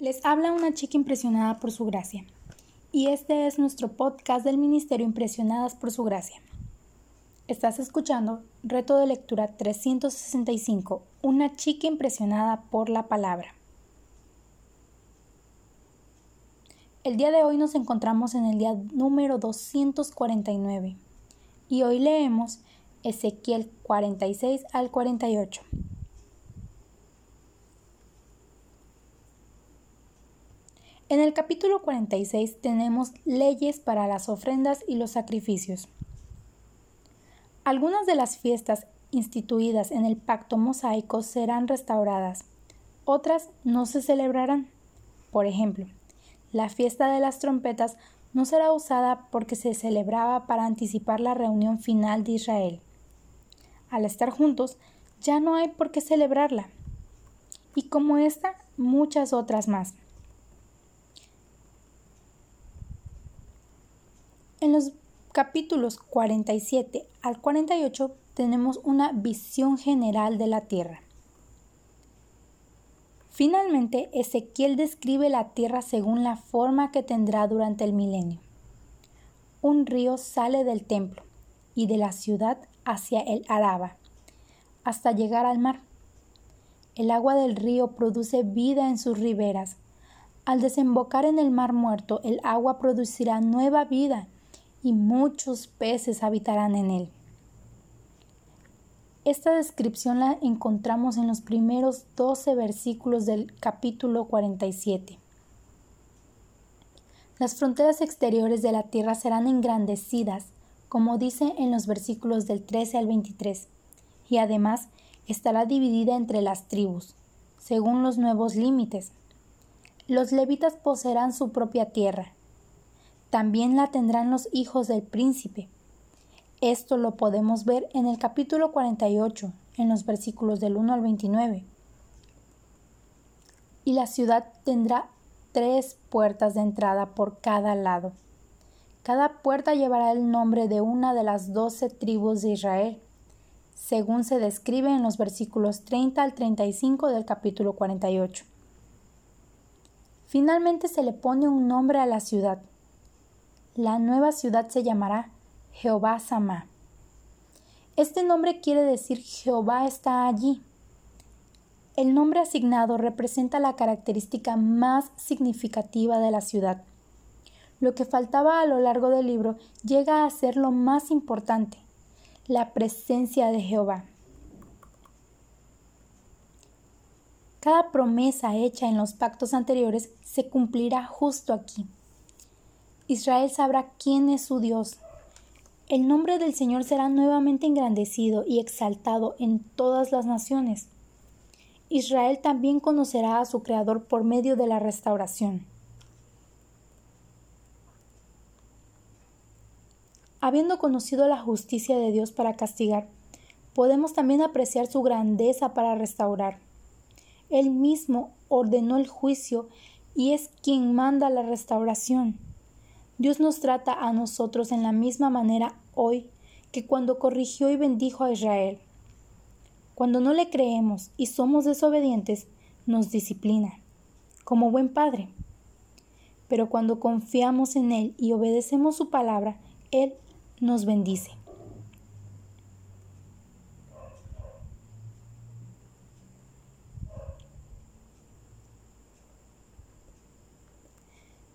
Les habla una chica impresionada por su gracia. Y este es nuestro podcast del Ministerio Impresionadas por su gracia. Estás escuchando Reto de Lectura 365, una chica impresionada por la palabra. El día de hoy nos encontramos en el día número 249 y hoy leemos Ezequiel 46 al 48. En el capítulo 46 tenemos leyes para las ofrendas y los sacrificios. Algunas de las fiestas instituidas en el pacto mosaico serán restauradas, otras no se celebrarán. Por ejemplo, la fiesta de las trompetas no será usada porque se celebraba para anticipar la reunión final de Israel. Al estar juntos, ya no hay por qué celebrarla. Y como esta, muchas otras más. En los capítulos 47 al 48 tenemos una visión general de la tierra. Finalmente, Ezequiel describe la tierra según la forma que tendrá durante el milenio. Un río sale del templo y de la ciudad hacia el Araba, hasta llegar al mar. El agua del río produce vida en sus riberas. Al desembocar en el mar muerto, el agua producirá nueva vida y muchos peces habitarán en él. Esta descripción la encontramos en los primeros 12 versículos del capítulo 47. Las fronteras exteriores de la tierra serán engrandecidas, como dice en los versículos del 13 al 23, y además estará dividida entre las tribus, según los nuevos límites. Los levitas poseerán su propia tierra, también la tendrán los hijos del príncipe. Esto lo podemos ver en el capítulo 48, en los versículos del 1 al 29. Y la ciudad tendrá tres puertas de entrada por cada lado. Cada puerta llevará el nombre de una de las doce tribus de Israel, según se describe en los versículos 30 al 35 del capítulo 48. Finalmente se le pone un nombre a la ciudad, la nueva ciudad se llamará Jehová Samá. Este nombre quiere decir Jehová está allí. El nombre asignado representa la característica más significativa de la ciudad. Lo que faltaba a lo largo del libro llega a ser lo más importante, la presencia de Jehová. Cada promesa hecha en los pactos anteriores se cumplirá justo aquí. Israel sabrá quién es su Dios. El nombre del Señor será nuevamente engrandecido y exaltado en todas las naciones. Israel también conocerá a su Creador por medio de la restauración. Habiendo conocido la justicia de Dios para castigar, podemos también apreciar su grandeza para restaurar. Él mismo ordenó el juicio y es quien manda la restauración. Dios nos trata a nosotros en la misma manera hoy que cuando corrigió y bendijo a Israel. Cuando no le creemos y somos desobedientes, nos disciplina, como buen padre. Pero cuando confiamos en Él y obedecemos su palabra, Él nos bendice.